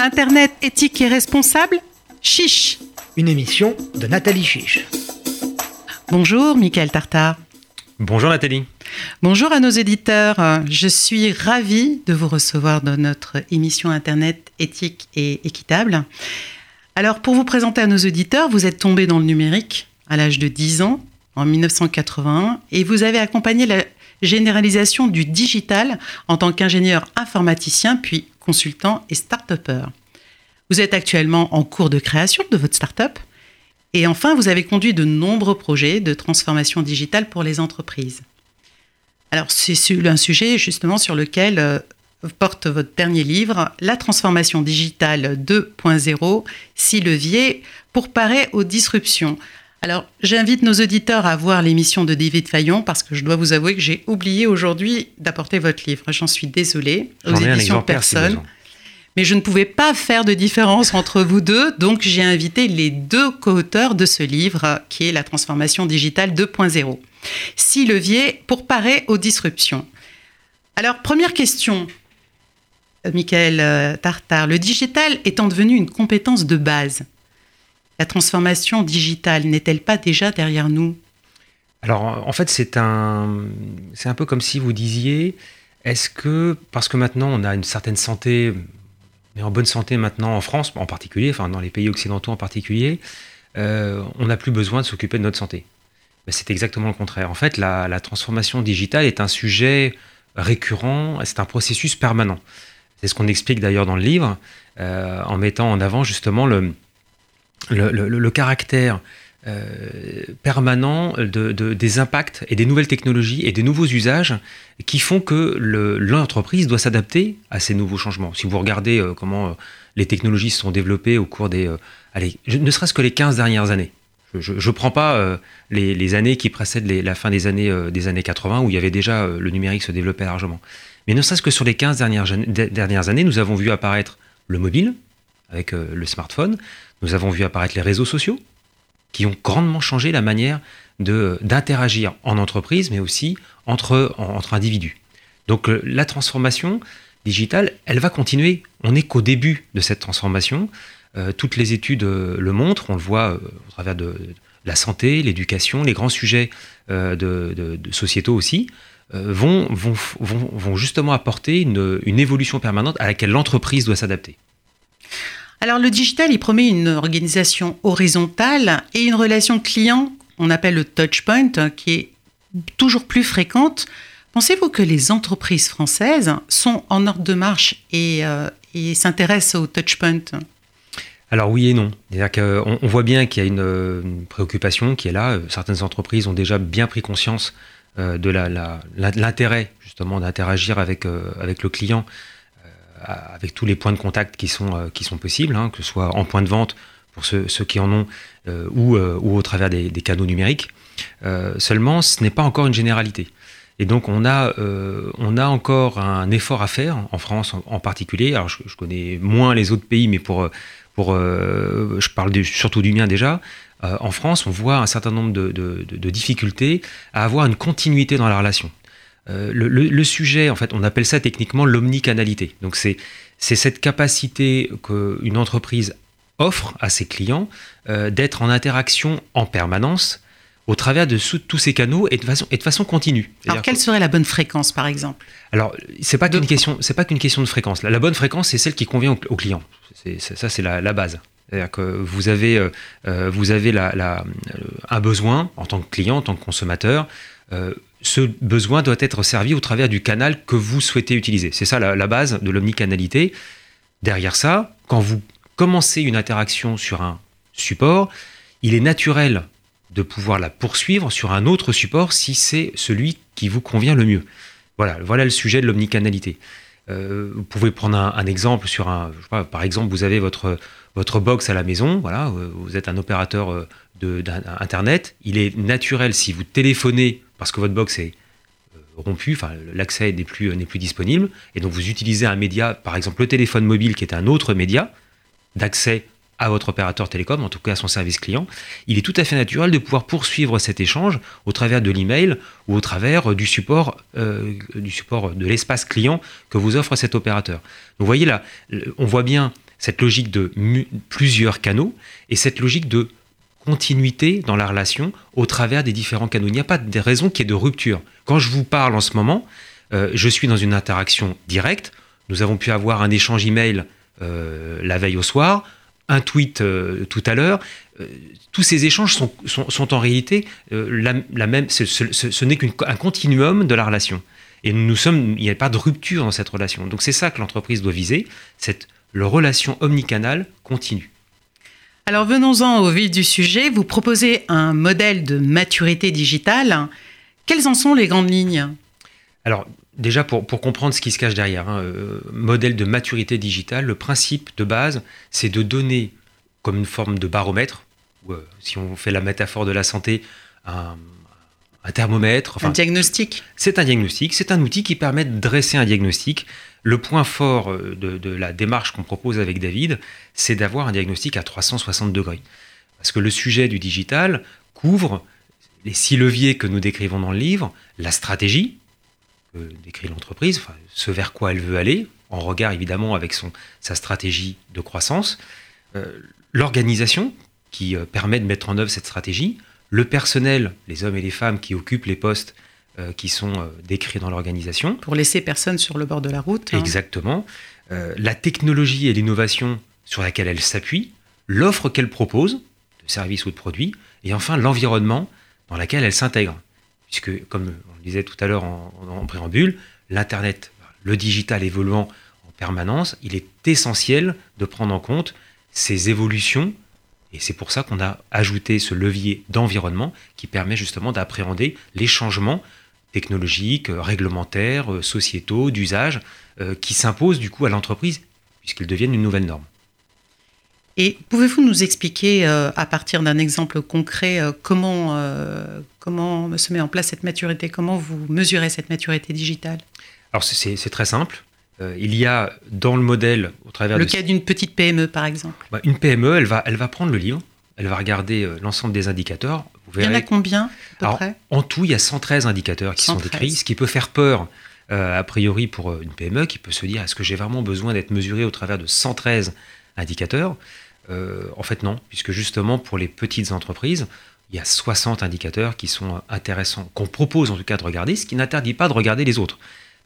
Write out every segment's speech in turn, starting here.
Internet éthique et responsable Chiche Une émission de Nathalie Chiche. Bonjour, Michael Tartar. Bonjour Nathalie. Bonjour à nos éditeurs. Je suis ravie de vous recevoir dans notre émission Internet éthique et équitable. Alors, pour vous présenter à nos auditeurs, vous êtes tombé dans le numérique à l'âge de 10 ans, en 1981, et vous avez accompagné la généralisation du digital en tant qu'ingénieur informaticien, puis consultant et start-upper. Vous êtes actuellement en cours de création de votre start-up. Et enfin, vous avez conduit de nombreux projets de transformation digitale pour les entreprises. Alors, c'est un sujet justement sur lequel euh, porte votre dernier livre, La transformation digitale 2.0, six leviers pour parer aux disruptions. Alors, j'invite nos auditeurs à voir l'émission de David Fayon parce que je dois vous avouer que j'ai oublié aujourd'hui d'apporter votre livre. J'en suis désolée. Aux éditions Personne. Mais je ne pouvais pas faire de différence entre vous deux, donc j'ai invité les deux co-auteurs de ce livre, qui est La transformation digitale 2.0. Six leviers pour parer aux disruptions. Alors, première question, Michael euh, Tartar. Le digital étant devenu une compétence de base, la transformation digitale n'est-elle pas déjà derrière nous? Alors, en fait, c'est un, c'est peu comme si vous disiez, est-ce que, parce que maintenant on a une certaine santé, est en bonne santé maintenant en France en particulier, enfin dans les pays occidentaux en particulier, euh, on n'a plus besoin de s'occuper de notre santé. Ben, c'est exactement le contraire. En fait, la, la, transformation digitale est un sujet récurrent, c'est un processus permanent. C'est ce qu'on explique d'ailleurs dans le livre, euh, en mettant en avant justement le, le, caractère euh, permanent de, des impacts et des nouvelles technologies et des nouveaux usages qui font que l'entreprise doit s'adapter à ces nouveaux changements. Si vous regardez euh, comment les technologies se sont développées au cours des... allez, ne serait-ce que les 15 dernières années. Je ne prends pas les, années qui précèdent la fin des années, des années 80 où il y avait déjà le numérique se développait largement. Mais ne serait-ce que sur les 15 dernières, dernières, années, nous avons vu apparaître le mobile, avec euh, le smartphone, nous avons vu apparaître les réseaux sociaux, qui ont grandement changé la manière d'interagir en entreprise, mais aussi entre, individus. Donc euh, la transformation digitale, elle va continuer. On n'est qu'au début de cette transformation. Euh, toutes les études le montrent, on le voit au travers de, la santé, l'éducation, les grands sujets de, sociétaux aussi. Vont, justement apporter une évolution permanente à laquelle l'entreprise doit s'adapter. Alors le digital, il promet une organisation horizontale et une relation client, on appelle le touchpoint, qui est toujours plus fréquente. Pensez-vous que les entreprises françaises sont en ordre de marche et, euh, s'intéressent au touchpoint alors oui et non. C'est-à-dire on voit bien qu'il y a une, préoccupation qui est là. Certaines entreprises ont déjà bien pris conscience euh, de l'intérêt justement d'interagir avec, euh, le client, euh, avec tous les points de contact qui sont, qui sont possibles, hein, que ce soit en point de vente pour ceux, qui en ont ou, ou, au travers des, canaux numériques. seulement, ce n'est pas encore une généralité. Et donc, on a, on a encore un effort à faire, en France en, particulier. Alors, je, connais moins les autres pays, mais pour, pour, je parle surtout du mien déjà. Euh, en France, on voit un certain nombre de, difficultés à avoir une continuité dans la relation. Euh, le, sujet, en fait, on appelle ça techniquement l'omnicanalité. Donc c'est cette capacité qu'une entreprise offre à ses clients euh, d'être en interaction en permanence au travers de tous ces canaux et de façon, et de façon continue. Alors, quelle serait la bonne fréquence, par exemple? Alors, c'est pas qu'une question, pas qu'une question de fréquence. La, bonne fréquence, c'est celle qui convient au, client. ça, c'est la, base. C'est-à-dire que vous avez, euh, euh, vous avez la, un besoin en tant que client, en tant que consommateur. Euh, ce besoin doit être servi au travers du canal que vous souhaitez utiliser. C'est ça la, base de l'omnicanalité. Derrière ça, quand vous commencez une interaction sur un support, il est naturel de pouvoir la poursuivre sur un autre support si c'est celui qui vous convient le mieux. Voilà, voilà le sujet de l'omnicanalité. vous pouvez prendre un, exemple sur un, par exemple, vous avez votre votre box à la maison, voilà, euh, vous êtes un opérateur euh, d'Internet, il est naturel si vous téléphonez parce que votre box est euh, rompu, l'accès n'est plus, disponible, et donc vous utilisez un média, par exemple le téléphone mobile qui est un autre média d'accès à votre opérateur télécom, en tout cas à son service client, il est tout à fait naturel de pouvoir poursuivre cet échange au travers de l'email ou au travers du support, du support de l'espace client que vous offre cet opérateur. vous voyez là, on voit bien cette logique de plusieurs canaux et cette logique de continuité dans la relation au travers des différents canaux. Il n'y a pas de raison qu'il y ait de rupture. Quand je vous parle en ce moment, euh, je suis dans une interaction directe. Nous avons pu avoir un échange email euh, la veille au soir, un tweet euh, tout à l'heure. tous ces échanges sont, en réalité la, même. Ce, n'est qu'un continuum de la relation. Et nous sommes, il n'y a pas de rupture dans cette relation. Donc c'est ça que l'entreprise doit viser, cette relation omnicanale continue. Alors venons-en au vif du sujet. Vous proposez un modèle de maturité digitale. Quelles en sont les grandes lignes? Alors déjà pour, comprendre ce qui se cache derrière, hein, euh, modèle de maturité digitale, le principe de base, c'est de donner comme une forme de baromètre, ou euh, si on fait la métaphore de la santé, un, thermomètre. un diagnostic. C'est un diagnostic, c'est un outil qui permet de dresser un diagnostic le point fort euh, de, la démarche qu'on propose avec David, c'est d'avoir un diagnostic à 360 degrés. Parce que le sujet du digital couvre les six leviers que nous décrivons dans le livre, la stratégie que décrit l'entreprise, ce vers quoi elle veut aller, en regard évidemment avec son, sa stratégie de croissance, euh, l'organisation qui euh, permet de mettre en œuvre cette stratégie, le personnel, les hommes et les femmes qui occupent les postes euh, qui sont euh, décrits dans l'organisation. Pour laisser personne sur le bord de la route. Hein. Exactement. Euh, la technologie et l'innovation sur laquelle elle s'appuie, l'offre qu'elle propose, de services ou de produits, et enfin l'environnement dans lequel elle s'intègre. Puisque, comme on le disait tout à l'heure en, en, préambule, l'Internet, le digital évoluant en permanence, il est essentiel de prendre en compte ces évolutions et c'est pour ça qu'on a ajouté ce levier d'environnement qui permet justement d'appréhender les changements technologiques, euh, réglementaires, euh, sociétaux, d'usage, euh, qui s'imposent du coup à l'entreprise, puisqu'ils deviennent une nouvelle norme. Et pouvez-vous nous expliquer, à partir d'un exemple concret, comment, comment se met en place cette maturité Comment vous mesurez cette maturité digitale? Alors c'est très simple. Il y a dans le modèle, au travers le cas d'une petite PME par exemple. Bah, une PME, elle va, elle va prendre le livre, elle va regarder l'ensemble des indicateurs, il y en a combien à peu près? En tout, il y a 113 indicateurs qui sont décrits, ce qui peut faire peur euh, a priori pour euh, une PME qui peut se dire est-ce que j'ai vraiment besoin d'être mesuré au travers de 113 indicateurs? Euh, En fait non, puisque justement pour les petites entreprises, il y a 60 indicateurs qui sont intéressants, qu'on propose en tout cas de regarder, ce qui n'interdit pas de regarder les autres.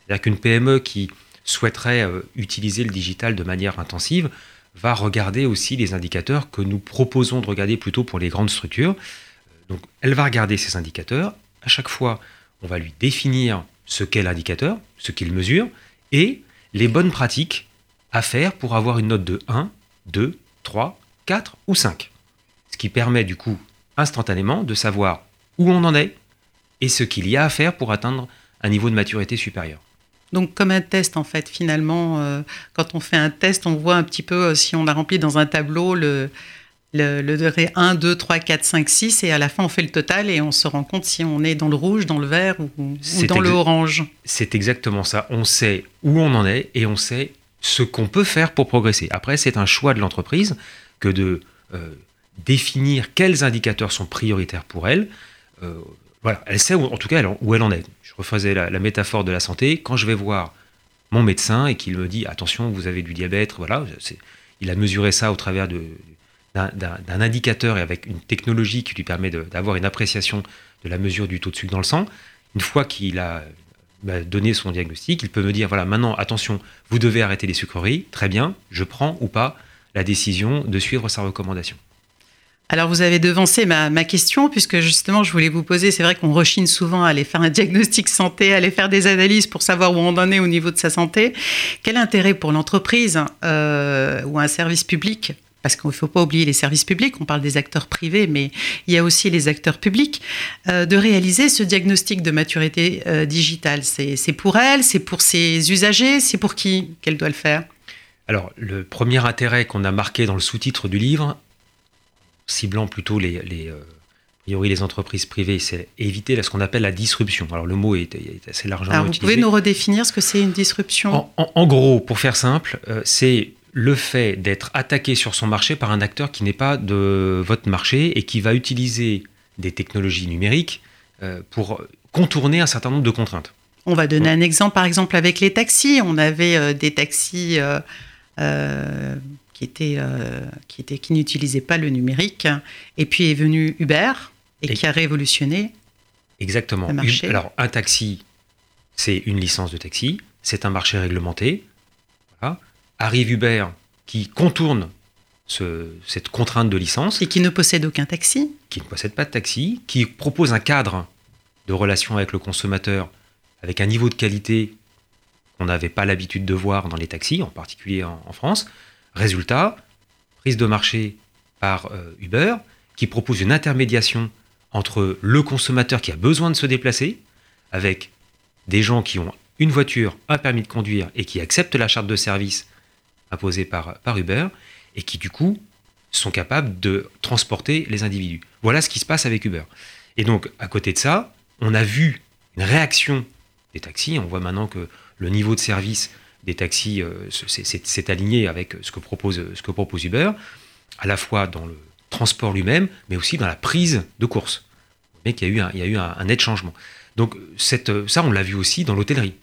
C'est-à-dire qu'une PME qui souhaiterait utiliser le digital de manière intensive va regarder aussi les indicateurs que nous proposons de regarder plutôt pour les grandes structures. Donc elle va regarder ces indicateurs. À chaque fois, on va lui définir ce qu'est l'indicateur, ce qu'il mesure, et les bonnes pratiques à faire pour avoir une note de 1, 2, 3, 4 ou 5. Ce qui permet du coup instantanément de savoir où on en est et ce qu'il y a à faire pour atteindre un niveau de maturité supérieur. Donc comme un test en fait, finalement, euh, quand on fait un test, on voit un petit peu euh, si on a rempli dans un tableau le, le, degré 1, 2, 3, 4, 5, 6, et à la fin on fait le total et on se rend compte si on est dans le rouge, dans le vert ou, dans le orange. C'est exactement ça. On sait où on en est et on sait ce qu'on peut faire pour progresser. Après, c'est un choix de l'entreprise que de euh, définir quels indicateurs sont prioritaires pour elle. Euh, voilà, elle sait en tout cas où elle en est. Je refaisais la, métaphore de la santé. Quand je vais voir mon médecin et qu'il me dit attention, vous avez du diabète, voilà, il a mesuré ça au travers d'un indicateur et avec une technologie qui lui permet d'avoir une appréciation de la mesure du taux de sucre dans le sang, une fois qu'il a bah, donné son diagnostic, il peut me dire, voilà, maintenant, attention, vous devez arrêter les sucreries, très bien, je prends ou pas la décision de suivre sa recommandation. Alors vous avez devancé ma, question puisque justement je voulais vous poser, c'est vrai qu'on rechine souvent à aller faire un diagnostic santé, à aller faire des analyses pour savoir où on en est au niveau de sa santé. Quel intérêt pour l'entreprise euh, ou un service public? Parce qu'il ne faut pas oublier les services publics, on parle des acteurs privés, mais il y a aussi les acteurs publics, euh, de réaliser ce diagnostic de maturité euh, digitale. C'est pour elle, c'est pour ses usagers, c'est pour qui qu'elle doit le faire? Alors, le premier intérêt qu'on a marqué dans le sous-titre du livre, ciblant plutôt les, les euh, priori les entreprises privées, c'est éviter ce qu'on appelle la disruption. Alors le mot est, assez largement Alors, vous pouvez nous redéfinir ce que c'est une disruption? En, gros, pour faire simple, c'est le fait d'être attaqué sur son marché par un acteur qui n'est pas de votre marché et qui va utiliser des technologies numériques euh, pour contourner un certain nombre de contraintes. On va donner un exemple, par exemple avec les taxis. On avait euh, des taxis euh, qui, était, qui, était, qui n'utilisait pas le numérique. Et puis est venu Uber et, qui a révolutionné Exactement. le marché. alors, un taxi, c'est une licence de taxi, c'est un marché réglementé. Voilà. Arrive Uber qui contourne ce, cette contrainte de licence. Et qui ne possède aucun taxi. Qui ne possède pas de taxi, qui propose un cadre de relation avec le consommateur avec un niveau de qualité qu'on n'avait pas l'habitude de voir dans les taxis, en particulier en, en France. Résultat, prise de marché par euh, Uber, qui propose une intermédiation entre le consommateur qui a besoin de se déplacer, avec des gens qui ont une voiture, un permis de conduire et qui acceptent la charte de service imposée par, par Uber, et qui du coup sont capables de transporter les individus. Voilà ce qui se passe avec Uber. Et donc, à côté de ça, on a vu une réaction des taxis. On voit maintenant que le niveau de service des taxis euh, s'est aligné avec ce que, propose, ce que propose Uber, à la fois dans le transport lui-même, mais aussi dans la prise de course. Mais qu'il y a eu un, il y a eu un, un net changement. Donc cette, ça, on l'a vu aussi dans l'hôtellerie.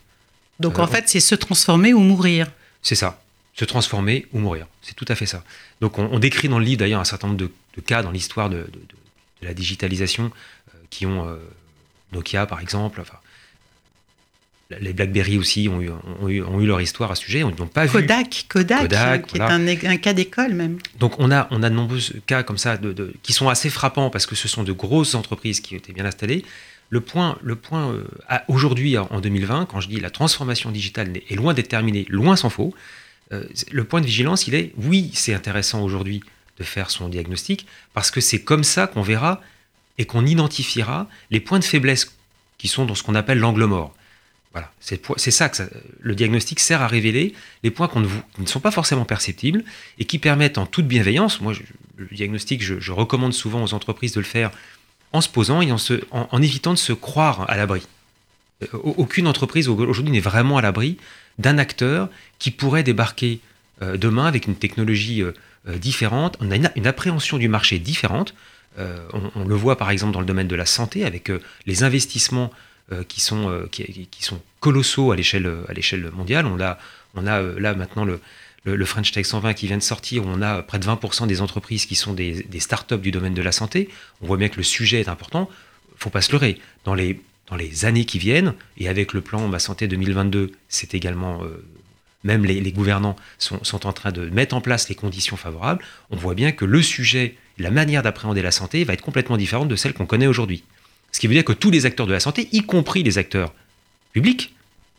Donc en fait, c'est se transformer ou mourir. C'est ça, se transformer ou mourir. C'est tout à fait ça. Donc on, on décrit dans le livre d'ailleurs un certain nombre de, de cas dans l'histoire de, de, de, la digitalisation euh, qui ont euh, Nokia par exemple, enfin, les BlackBerry aussi ont eu, ont, eu, ont eu, leur histoire à ce sujet. On n'ont pas Kodak, vu. Kodak, Kodak qui voilà. est un, un cas d'école même. Donc on a, on a de nombreux cas comme ça de, de, qui sont assez frappants parce que ce sont de grosses entreprises qui étaient bien installées. Le point, le point euh, aujourd'hui en 2020, quand je dis la transformation digitale est loin d'être terminée, loin s'en faut, euh, le point de vigilance, il est oui, c'est intéressant aujourd'hui de faire son diagnostic parce que c'est comme ça qu'on verra et qu'on identifiera les points de faiblesse qui sont dans ce qu'on appelle l'angle mort. Voilà, c'est ça que le diagnostic sert à révéler les points ne, vous, qui ne sont pas forcément perceptibles et qui permettent en toute bienveillance, moi le diagnostic je, recommande souvent aux entreprises de le faire en se posant et en, évitant de se croire à l'abri. Euh, aucune entreprise aujourd'hui n'est vraiment à l'abri d'un acteur qui pourrait débarquer euh, demain avec une technologie euh, différente, on a une, appréhension du marché différente. On, le voit par exemple dans le domaine de la santé avec les investissements qui sont, qui, qui, sont colossaux à l'échelle mondiale. On a, on a là maintenant le, le, French Tech 120 qui vient de sortir, on a près de 20% des entreprises qui sont des, des startups du domaine de la santé. On voit bien que le sujet est important. Il faut pas se leurrer. Dans les, dans les années qui viennent, et avec le plan Ma Santé 2022, c'est également... Euh, même les, les gouvernants sont, sont, en train de mettre en place les conditions favorables, on voit bien que le sujet, la manière d'appréhender la santé va être complètement différente de celle qu'on connaît aujourd'hui. Ce qui veut dire que tous les acteurs de la santé, y compris les acteurs publics,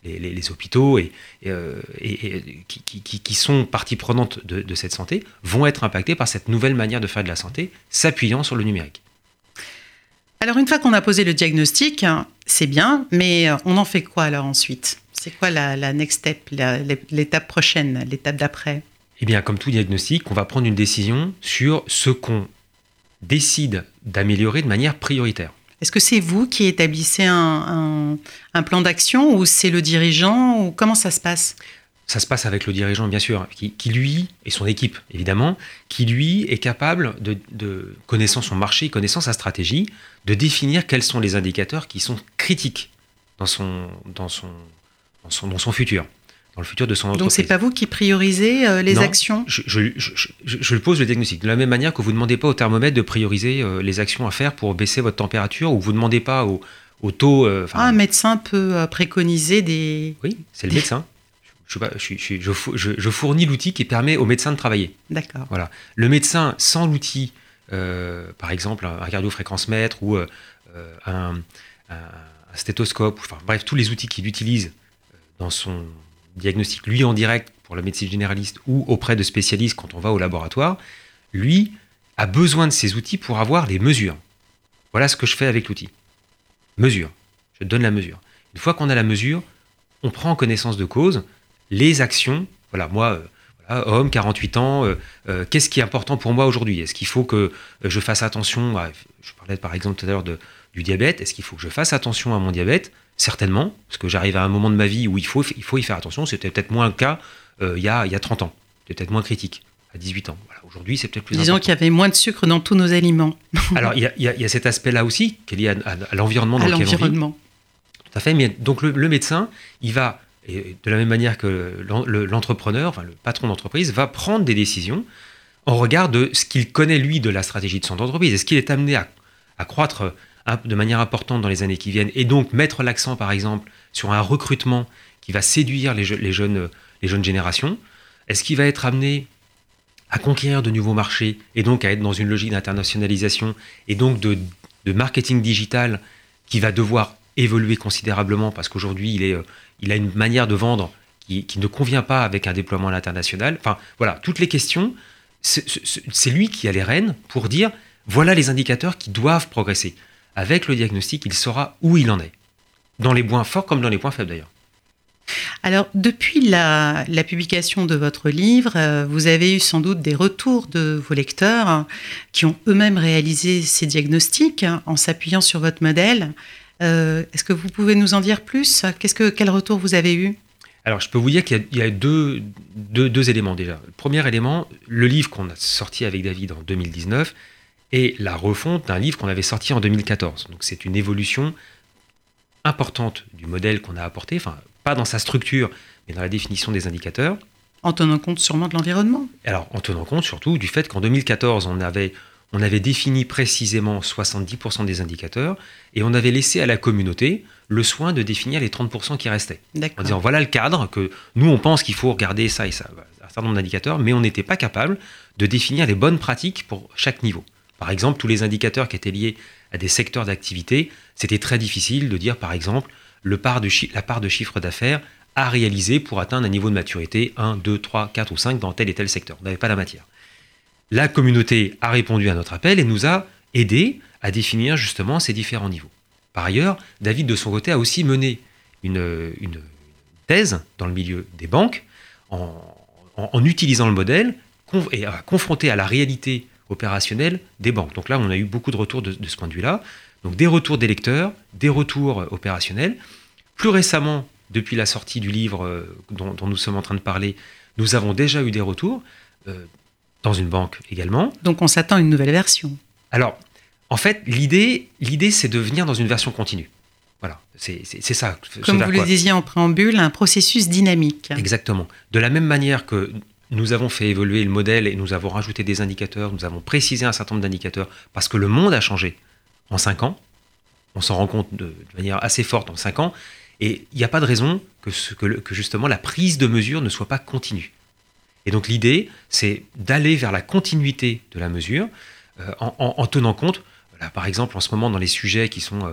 les, les, les hôpitaux et, et, euh, et, et qui, qui, qui, sont partie prenante de, de, cette santé, vont être impactés par cette nouvelle manière de faire de la santé, s'appuyant sur le numérique. Alors une fois qu'on a posé le diagnostic, c'est bien, mais on en fait quoi alors ensuite? C'est quoi la, la, next step, l'étape prochaine, l'étape d'après? Eh bien, comme tout diagnostic, on va prendre une décision sur ce qu'on décide d'améliorer de manière prioritaire. Est-ce que c'est vous qui établissez un, plan d'action ou c'est le dirigeant ou comment ça se passe? Ça se passe avec le dirigeant, bien sûr, qui, lui, et son équipe, évidemment, qui lui est capable, de, connaissant son marché, connaissant sa stratégie, de définir quels sont les indicateurs qui sont critiques dans son futur. Dans le futur de son entreprise. Donc c'est pas vous qui priorisez euh, les non, actions? je, je, je, je, pose le diagnostic. De la même manière que vous ne demandez pas au thermomètre de prioriser euh, les actions à faire pour baisser votre température, ou vous ne demandez pas au, au taux. Euh, ah, un médecin peut préconiser des. Oui, c'est le médecin je, fournis l'outil qui permet au médecin de travailler. D'accord. Voilà. Le médecin, sans l'outil, par exemple un cardiofréquence-mètre ou un, un, stéthoscope, enfin bref, tous les outils qu'il utilise dans son diagnostic, lui en direct pour la médecine généraliste ou auprès de spécialistes quand on va au laboratoire, lui a besoin de ces outils pour avoir les mesures. Voilà ce que je fais avec l'outil. Mesure. Je donne la mesure. Une fois qu'on a la mesure, on prend connaissance de cause, les actions. Voilà, moi, euh, homme, 48 ans, euh, euh, qu'est-ce qui est important pour moi aujourd'hui? Est-ce qu'il faut que je fasse attention à, Je parlais par exemple tout à l'heure du diabète. Est-ce qu'il faut que je fasse attention à mon diabète? Certainement, parce que j'arrive à un moment de ma vie où il faut, il faut y faire attention. C'était peut-être moins le cas euh, il, y a, il y a 30 ans. C'était peut-être moins critique à 18 ans. Voilà, Aujourd'hui, c'est peut-être plus Disons qu'il y avait moins de sucre dans tous nos aliments. Alors, il y a, il y a cet aspect-là aussi, qui est lié à, à, à l'environnement dans lequel on vit. Tout à fait. Mais donc, le, le médecin, il va et de la même manière que l'entrepreneur, enfin, le patron d'entreprise, va prendre des décisions en regard de ce qu'il connaît, lui, de la stratégie de son entreprise. Est-ce qu'il est amené à, croître de manière importante dans les années qui viennent et donc mettre l'accent, par exemple, sur un recrutement qui va séduire les, jeunes, les jeunes générations Est-ce qu'il va être amené à conquérir de nouveaux marchés et donc à être dans une logique d'internationalisation et donc de, marketing digital qui va devoir évoluer considérablement parce qu'aujourd'hui il, euh, il a une manière de vendre qui, qui, ne convient pas avec un déploiement à l'international? Enfin voilà, toutes les questions c'est lui qui a les rênes pour dire voilà les indicateurs qui doivent progresser. Avec le diagnostic, il saura où il en est, dans les points forts comme dans les points faibles d'ailleurs. Alors, depuis la, publication de votre livre, euh, vous avez eu sans doute des retours de vos lecteurs hein, qui ont eux-mêmes réalisé ces diagnostics hein, en s'appuyant sur votre modèle. Euh, est-ce que vous pouvez nous en dire plus? Que, Quel retour vous avez eu? Alors, je peux vous dire qu'il y a, deux, deux, éléments déjà. Le premier élément, le livre qu'on a sorti avec David en 2019 et la refonte d'un livre qu'on avait sorti en 2014. Donc, c'est une évolution importante du modèle qu'on a apporté, enfin, pas dans sa structure, mais dans la définition des indicateurs. En tenant compte sûrement de l'environnement Alors, en tenant compte surtout du fait qu'en 2014, on avait, on avait défini précisément 70% des indicateurs et on avait laissé à la communauté le soin de définir les 30% qui restaient. En disant voilà le cadre, que nous on pense qu'il faut regarder ça et ça, un certain nombre d'indicateurs, mais on n'était pas capable de définir les bonnes pratiques pour chaque niveau. Par exemple, tous les indicateurs qui étaient liés à des secteurs d'activité, c'était très difficile de dire par exemple la part de chiffre d'affaires à réaliser pour atteindre un niveau de maturité 1, 2, 3, 4 ou 5 dans tel et tel secteur. On n'avait pas la matière. La communauté a répondu à notre appel et nous a aidé à définir justement ces différents niveaux. Par ailleurs, David, de son côté, a aussi mené une, thèse dans le milieu des banques en, utilisant le modèle et à confronter à la réalité opérationnelle des banques. Donc là, on a eu beaucoup de retours de, ce point de vue-là. Donc des retours des lecteurs, des retours opérationnels. Plus récemment, depuis la sortie du livre euh, dont, nous sommes en train de parler, nous avons déjà eu des retours, euh, dans une banque également. Donc on s'attend à une nouvelle version. Alors, en fait, l'idée, l'idée, c'est de venir dans une version continue. Voilà, c'est ça. Comme vous le disiez en préambule, un processus dynamique. Exactement. De la même manière que nous avons fait évoluer le modèle et nous avons rajouté des indicateurs, nous avons précisé un certain nombre d'indicateurs parce que le monde a changé en cinq ans. On s'en rend compte de, manière assez forte en cinq ans. Et il n'y a pas de raison que, que, justement la prise de mesure ne soit pas continue. Et donc l'idée, c'est d'aller vers la continuité de la mesure euh, en, tenant compte par exemple, en ce moment, dans les sujets qui sont euh,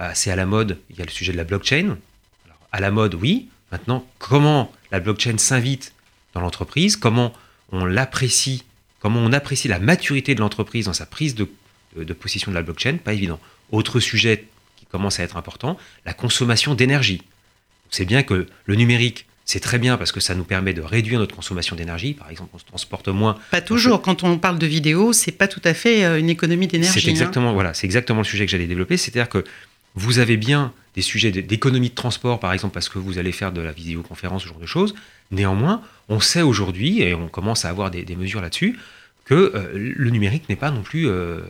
assez à la mode, il y a le sujet de la blockchain. à la mode, oui. Maintenant, comment la blockchain s'invite dans l'entreprise, comment on l'apprécie, comment on apprécie la maturité de l'entreprise dans sa prise de, de, position de la blockchain, pas évident. Autre sujet qui commence à être important, la consommation d'énergie. C'est bien que le numérique c'est très bien parce que ça nous permet de réduire notre consommation d'énergie. Par exemple, on se transporte moins. Pas toujours. Quand on parle de vidéo, c'est pas tout à fait euh, une économie d'énergie. C'est hein. exactement, voilà, c'est exactement le sujet que j'allais développer. C'est-à-dire que vous avez bien des sujets d'économie de transport, par exemple, parce que vous allez faire de la vidéoconférence, ce genre de choses. Néanmoins, on sait aujourd'hui, et on commence à avoir des, mesures là-dessus, que euh, le numérique n'est pas non plus euh,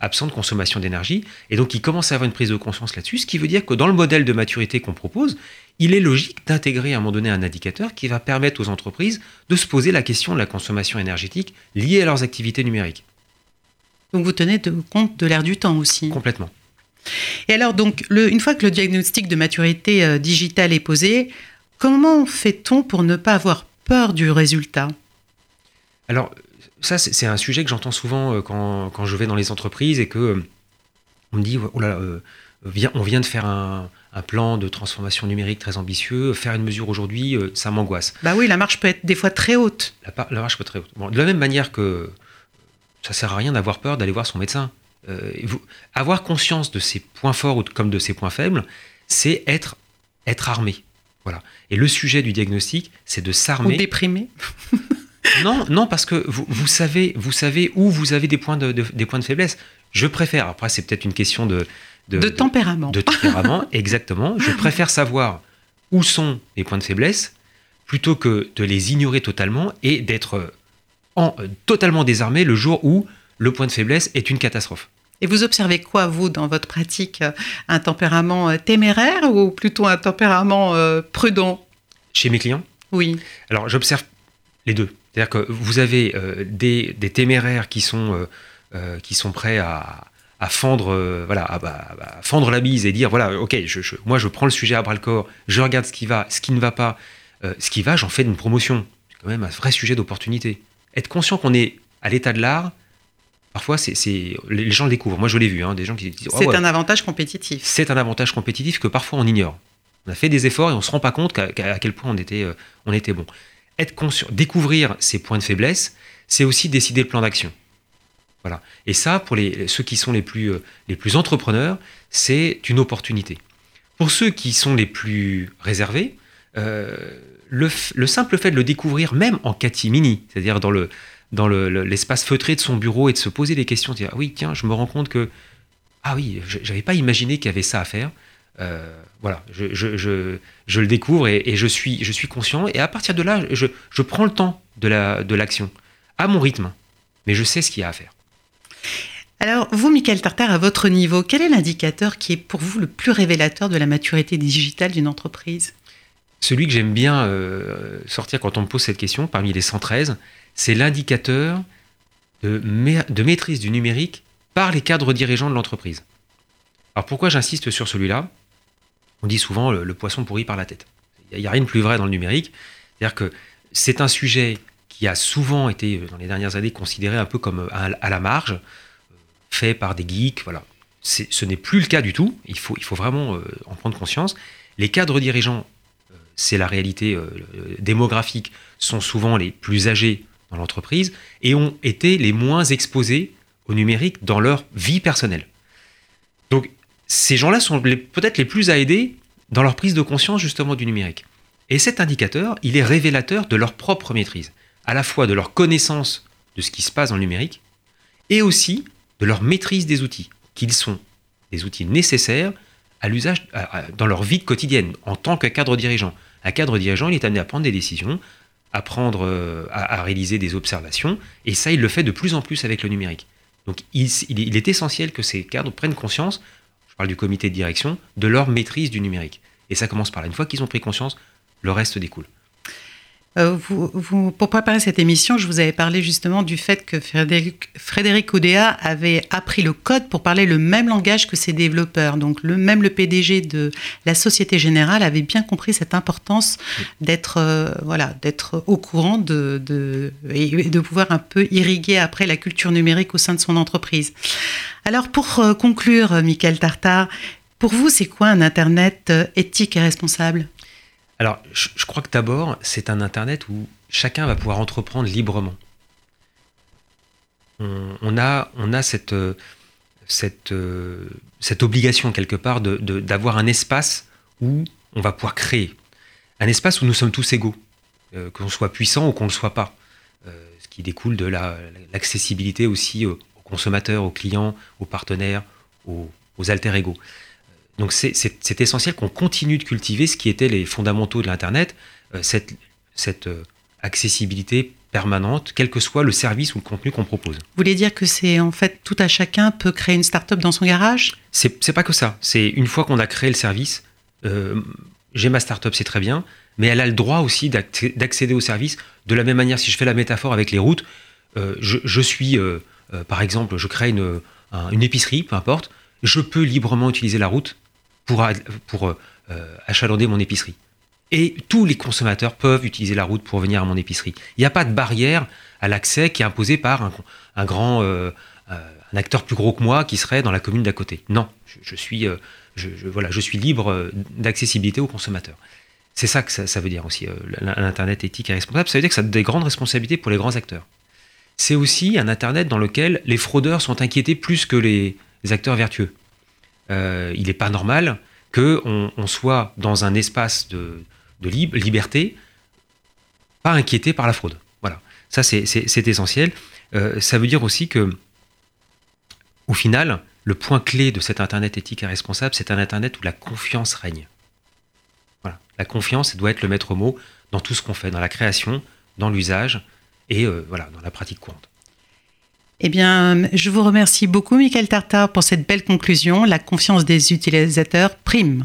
absent de consommation d'énergie. Et donc, il commence à avoir une prise de conscience là-dessus, ce qui veut dire que dans le modèle de maturité qu'on propose, il est logique d'intégrer à un moment donné un indicateur qui va permettre aux entreprises de se poser la question de la consommation énergétique liée à leurs activités numériques. Donc vous tenez compte de l'air du temps aussi. Complètement. Et alors, donc, une fois que le diagnostic de maturité euh, digitale est posé, comment fait-on pour ne pas avoir peur du résultat Alors, ça, c'est un sujet que j'entends souvent euh, quand, je vais dans les entreprises et que euh, on me dit, oh là, on vient de faire un, un plan de transformation numérique très ambitieux, faire une mesure aujourd'hui, euh, ça m'angoisse. Bah oui, la marche peut être des fois très haute. La, marche peut être très haute. de la même manière que ça sert à rien d'avoir peur d'aller voir son médecin. Euh, avoir conscience de ses points forts ou comme de ses points faibles, c'est être, être armé. Voilà. Et le sujet du diagnostic, c'est de s'armer. Ou déprimé. non, non, parce que vous, vous, savez, vous savez où vous avez des points de, des points de faiblesse. Je préfère, après c'est peut-être une question de, de, tempérament. De, tempérament, exactement. Je préfère savoir où sont les points de faiblesse plutôt que de les ignorer totalement et d'être en, totalement désarmé le jour où le point de faiblesse est une catastrophe. Et vous observez quoi, vous, dans votre pratique Un tempérament euh, téméraire ou plutôt un tempérament euh, prudent? Chez mes clients? Oui. Alors, j'observe les deux. C'est-à-dire que vous avez des, des, téméraires qui sont, qui sont prêts à, à fendre, voilà, à, fendre la bise et dire voilà, ok, je, moi je prends le sujet à bras le corps, je regarde ce qui va, ce qui ne va pas, ce qui va, j'en fais une promotion. C'est quand même un vrai sujet d'opportunité. Être conscient qu'on est à l'état de l'art, Parfois, c'est, les gens le découvrent. Moi, je l'ai vu, hein, des gens qui disent. Oh, c'est un avantage compétitif. C'est un avantage compétitif que parfois on ignore. On a fait des efforts et on se rend pas compte qu'à, quel point on était, euh, on était bon. Être conscient, découvrir ses points de faiblesse, c'est aussi décider le plan d'action. Voilà. Et ça, pour les, ceux qui sont les plus, euh, les plus entrepreneurs, c'est une opportunité. Pour ceux qui sont les plus réservés, euh, le, le, simple fait de le découvrir, même en catimini, c'est-à-dire dans le, dans l'espace feutré de son bureau et de se poser des questions, de dire ah oui tiens je me rends compte que ah oui j'avais pas imaginé qu'il y avait ça à faire. Euh, voilà, je, je, je, le découvre et, je, suis, je suis conscient et à partir de là je, prends le temps de l'action de à mon rythme, mais je sais ce qu'il y a à faire. Alors, vous, Michael Tartar, à votre niveau, quel est l'indicateur qui est pour vous le plus révélateur de la maturité digitale d'une entreprise? Celui que j'aime bien euh, sortir quand on me pose cette question, parmi les 113, c'est l'indicateur de, maîtrise du numérique par les cadres dirigeants de l'entreprise. Alors pourquoi j'insiste sur celui-là? On dit souvent le, poisson pourri par la tête. Il n'y a, rien de plus vrai dans le numérique. C'est-à-dire que c'est un sujet qui a souvent été, dans les dernières années, considéré un peu comme à, la marge, fait par des geeks. Voilà. Ce n'est plus le cas du tout. Il faut, vraiment euh, en prendre conscience. Les cadres dirigeants, euh, c'est la réalité euh, démographique, sont souvent les plus âgés dans l'entreprise et ont été les moins exposés au numérique dans leur vie personnelle. Donc ces gens-là sont peut-être les plus à aider dans leur prise de conscience justement du numérique. Et cet indicateur, il est révélateur de leur propre maîtrise, à la fois de leur connaissance de ce qui se passe dans le numérique et aussi de leur maîtrise des outils, qu'ils sont des outils nécessaires à l'usage dans leur vie quotidienne en tant que cadre dirigeant. Un cadre dirigeant, il est amené à prendre des décisions, à prendre, euh, à, réaliser des observations, et ça, il le fait de plus en plus avec le numérique. Donc, il, il, est essentiel que ces cadres prennent conscience, je parle du comité de direction, de leur maîtrise du numérique. Et ça commence par là. Une fois qu'ils ont pris conscience, le reste découle. Euh, pour préparer cette émission, je vous avais parlé justement du fait que Frédéric, Frédéric avait appris le code pour parler le même langage que ses développeurs. Donc le, même le PDG de la Société Générale avait bien compris cette importance d'être euh, voilà, au courant de, de, et de pouvoir un peu irriguer après la culture numérique au sein de son entreprise. Alors pour euh, conclure, Michael Tartar, pour vous, c'est quoi un Internet éthique et responsable? Alors, je, crois que d'abord, c'est un Internet où chacun va pouvoir entreprendre librement. On, a, on a cette, obligation quelque part d'avoir un espace où on va pouvoir créer. Un espace où nous sommes tous égaux, euh, qu'on soit puissant ou qu'on ne le soit pas. Euh, ce qui découle de l'accessibilité aussi aux, consommateurs, aux clients, aux partenaires, aux, aux alter-égaux. Donc c'est essentiel qu'on continue de cultiver ce qui étaient les fondamentaux de l'Internet, euh, cette, cette euh, accessibilité permanente, quel que soit le service ou le contenu qu'on propose. Vous voulez dire que c'est en fait tout à chacun peut créer une start-up dans son garage? C'est pas que ça. C'est une fois qu'on a créé le service, euh, j'ai ma start-up, c'est très bien, mais elle a le droit aussi d'accéder au service. De la même manière, si je fais la métaphore avec les routes, je, je, suis, par exemple, je crée une, une épicerie, peu importe, je peux librement utiliser la route pour, pour euh, achalander mon épicerie. Et tous les consommateurs peuvent utiliser la route pour venir à mon épicerie. Il n'y a pas de barrière à l'accès qui est imposée par un, grand euh, euh, un acteur plus gros que moi qui serait dans la commune d'à côté. Non, je, suis, voilà, je suis libre d'accessibilité aux consommateurs. C'est ça que ça, veut dire aussi, l'Internet éthique et responsable. Ça veut dire que ça a des grandes responsabilités pour les grands acteurs. C'est aussi un Internet dans lequel les fraudeurs sont inquiétés plus que les acteurs vertueux. Euh, il n'est pas normal qu'on on soit dans un espace de, liberté, pas inquiété par la fraude. Voilà, ça c'est essentiel. Euh, ça veut dire aussi que, au final, le point clé de cet Internet éthique et responsable, c'est un Internet où la confiance règne. Voilà. La confiance doit être le maître mot dans tout ce qu'on fait, dans la création, dans l'usage et euh, voilà, dans la pratique courante. Eh bien, je vous remercie beaucoup, Michael Tartar, pour cette belle conclusion. La confiance des utilisateurs prime.